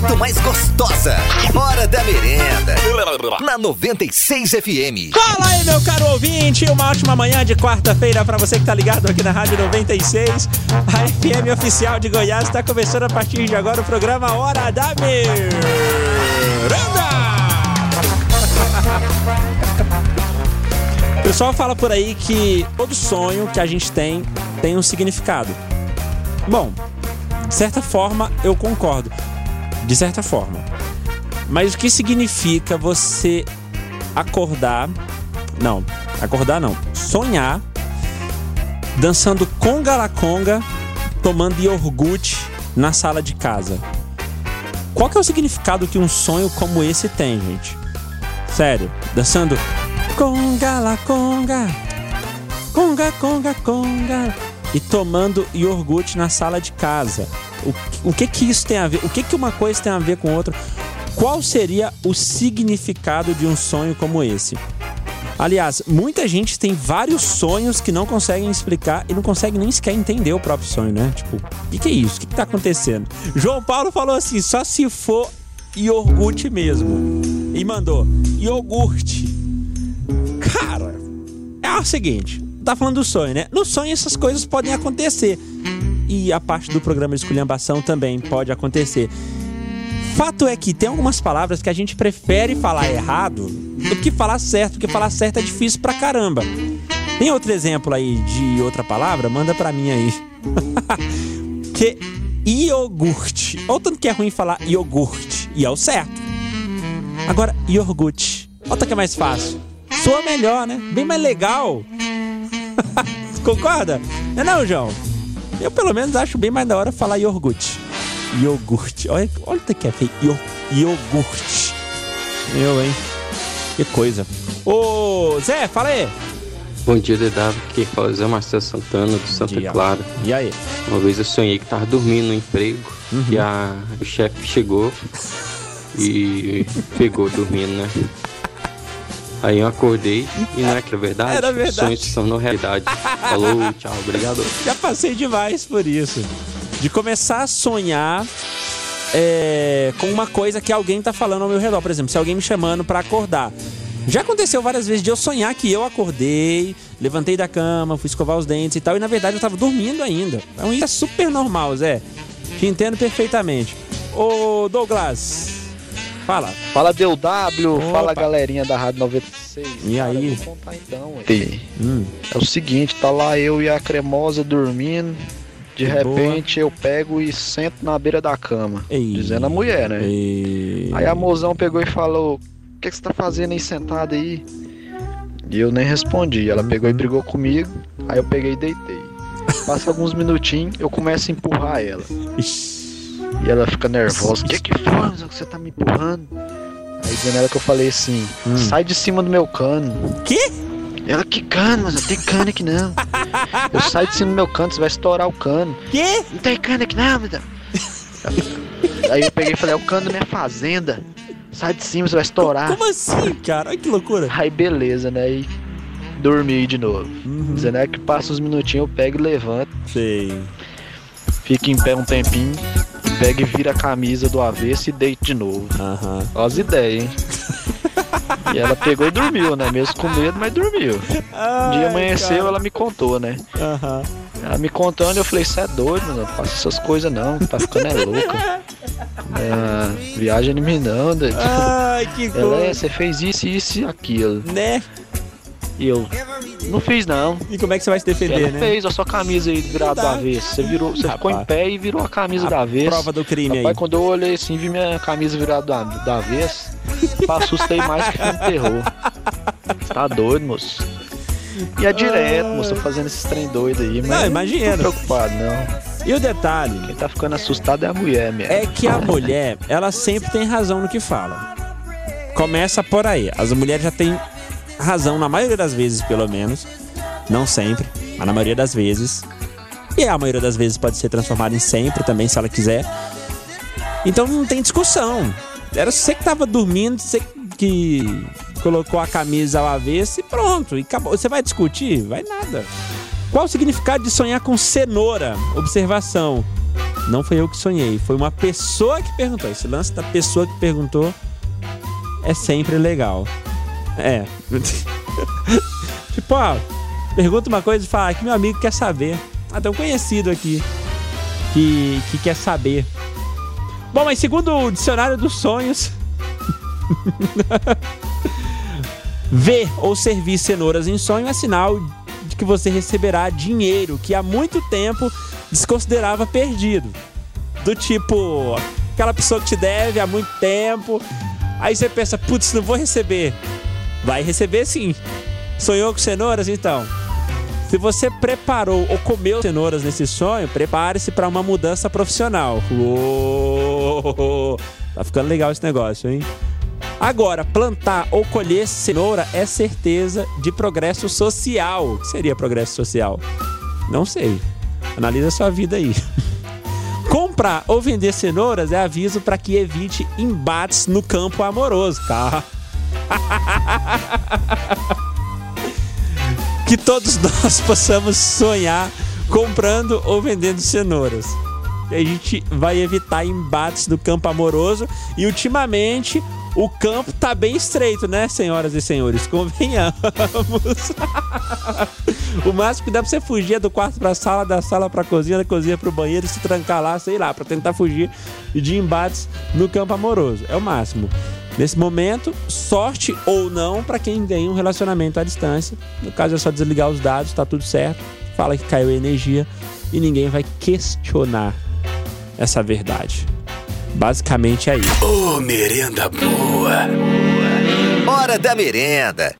muito mais gostosa. Hora da merenda. Na 96 FM. Fala aí, meu caro ouvinte! Uma ótima manhã de quarta-feira para você que tá ligado aqui na Rádio 96. A FM oficial de Goiás está começando a partir de agora o programa Hora da Merenda! O pessoal fala por aí que todo sonho que a gente tem tem um significado. Bom, de certa forma eu concordo. De certa forma. Mas o que significa você acordar. Não, acordar não. Sonhar dançando conga la conga, tomando iogurte na sala de casa. Qual que é o significado que um sonho como esse tem, gente? Sério, dançando conga la conga, conga conga conga e tomando iogurte na sala de casa. O, o que que isso tem a ver? O que que uma coisa tem a ver com outra? Qual seria o significado de um sonho como esse? Aliás, muita gente tem vários sonhos que não conseguem explicar e não conseguem nem sequer entender o próprio sonho, né? Tipo, o que, que, é isso? O que, que tá acontecendo? João Paulo falou assim: só se for iogurte mesmo. E mandou: iogurte. Cara, é o seguinte: tá falando do sonho, né? No sonho essas coisas podem acontecer. E a parte do programa de esculhambação também pode acontecer. Fato é que tem algumas palavras que a gente prefere falar errado do que falar certo, porque falar certo é difícil pra caramba. Tem outro exemplo aí de outra palavra? Manda pra mim aí. que iogurte. Ou tanto que é ruim falar iogurte. E é o certo. Agora, iogurte. Outra que é mais fácil. Soa melhor, né? Bem mais legal. Concorda? Não é não, João? Eu pelo menos acho bem mais da hora falar iogurte. Iogurte. Olha, olha o que é feio. Iogurte. Eu, hein? Que coisa. Ô, Zé, fala aí. Bom dia, DW. Quem fala é Zé Marcelo Santana, do Santa dia. Clara. E aí? Uma vez eu sonhei que tava dormindo no emprego e a, o chefe chegou e pegou dormindo, né? Aí eu acordei e não é que é verdade? Era verdade. sonhos se tornou realidade. Falou, tchau, obrigado. Já passei demais por isso. De começar a sonhar é, com uma coisa que alguém tá falando ao meu redor. Por exemplo, se alguém me chamando pra acordar. Já aconteceu várias vezes de eu sonhar que eu acordei, levantei da cama, fui escovar os dentes e tal, e na verdade eu tava dormindo ainda. Então isso é super normal, Zé. Te entendo perfeitamente. Ô, Douglas, fala. Fala DW, Opa. fala galerinha da Rádio 96. E Cara, aí? vou contar então. Hum, É o seguinte, tá lá eu e a cremosa dormindo. De Que repente eu pego e sento na beira da cama. Ei. Dizendo a mulher, né? e... Aí a mozão pegou e falou: O que, que você tá fazendo aí sentado aí? E eu nem respondi. Ela pegou e brigou comigo. Aí eu peguei e deitei. Passa alguns minutinhos, eu começo a empurrar ela. Ixi. E ela fica nervosa. O que que foi, que você tá me empurrando? Aí dizendo ela que eu falei assim, Hum. sai de cima do meu cano. Que? Ela, que cano, mas não tem cano aqui não. Eu saio de cima do meu cano, você vai estourar o cano. Que? Não tem cano aqui não, mas... Aí eu peguei e falei, é o cano da minha fazenda. Sai de cima, você vai estourar. Como assim, cara? Olha que loucura. Aí beleza, né? E dormi de novo. Uhum. Dizendo que passa uns minutinhos, eu pego e levanto. Sei. Fico em pé um tempinho. Pego e vira a camisa do avesso e deito de novo. Aham. Olha as ideias, hein? E ela pegou e dormiu, né? Mesmo com medo, mas dormiu. Um dia amanheceu, ela me contou, né? Aham. Ela me contando, eu falei, você é doido, mano, não faça essas coisas não, tá ficando é louca. É, viagem em mim não, doido. Ai, que Ela é, coisa. você fez isso, isso e aquilo. Né? E eu, não fiz não. E como é que você vai se defender, Ela né? fez a sua camisa aí virada do Verdade. avesso. Você, virou, você ficou em pé e virou a camisa do A avesso. prova do crime Rapaz, aí. quando eu olhei assim, vi minha camisa virada do, a- do avesso, pá, assustei mais que filme de terror. Você tá doido, moço? E é direto, moço, tô fazendo esses trem doido aí, mas Não, imagina. não tô preocupado, não. E o detalhe Quem tá ficando assustado é a mulher mesmo. é que a mulher, ela sempre tem razão no que fala. Começa por aí. As mulheres já têm razão, na maioria das vezes, pelo menos. Não sempre, mas na maioria das vezes. E a maioria das vezes pode ser transformada em sempre também, se ela quiser. Então não tem discussão. Era você que tava dormindo, você que colocou a camisa ao avesso e pronto. E acabou. Você vai discutir? Vai nada. Qual o significado de sonhar com cenoura? Observação. Não foi eu que sonhei, foi uma pessoa que perguntou. Esse lance da pessoa que perguntou é sempre legal. É. tipo, ó, pergunta uma coisa e fala que meu amigo quer saber. Ah, tem um conhecido aqui que, que quer saber. Bom, mas segundo o dicionário dos sonhos, ver ou servir cenouras em sonho é sinal de que você receberá dinheiro que há muito tempo desconsiderava perdido. Do tipo, aquela pessoa que te deve há muito tempo, aí você pensa, putz, não vou receber. Vai receber sim. Sonhou com cenouras? Então. Se você preparou ou comeu cenouras nesse sonho, prepare-se para uma mudança profissional. Uou, tá ficando legal esse negócio, hein? Agora, plantar ou colher cenoura é certeza de progresso social. O que seria progresso social? Não sei. Analisa sua vida aí. Comprar ou vender cenouras é aviso para que evite embates no campo amoroso. Tá? que todos nós possamos sonhar comprando ou vendendo cenouras. A gente vai evitar embates do campo amoroso e ultimamente o campo tá bem estreito, né, senhoras e senhores? Convenhamos. o máximo que dá pra você fugir é do quarto pra sala, da sala pra cozinha, da cozinha pro banheiro se trancar lá, sei lá, pra tentar fugir de embates no campo amoroso. É o máximo. Nesse momento, sorte ou não para quem tem um relacionamento à distância. No caso é só desligar os dados, tá tudo certo. Fala que caiu a energia e ninguém vai questionar essa verdade. Basicamente é isso. Ô, oh, merenda boa. Hora da merenda.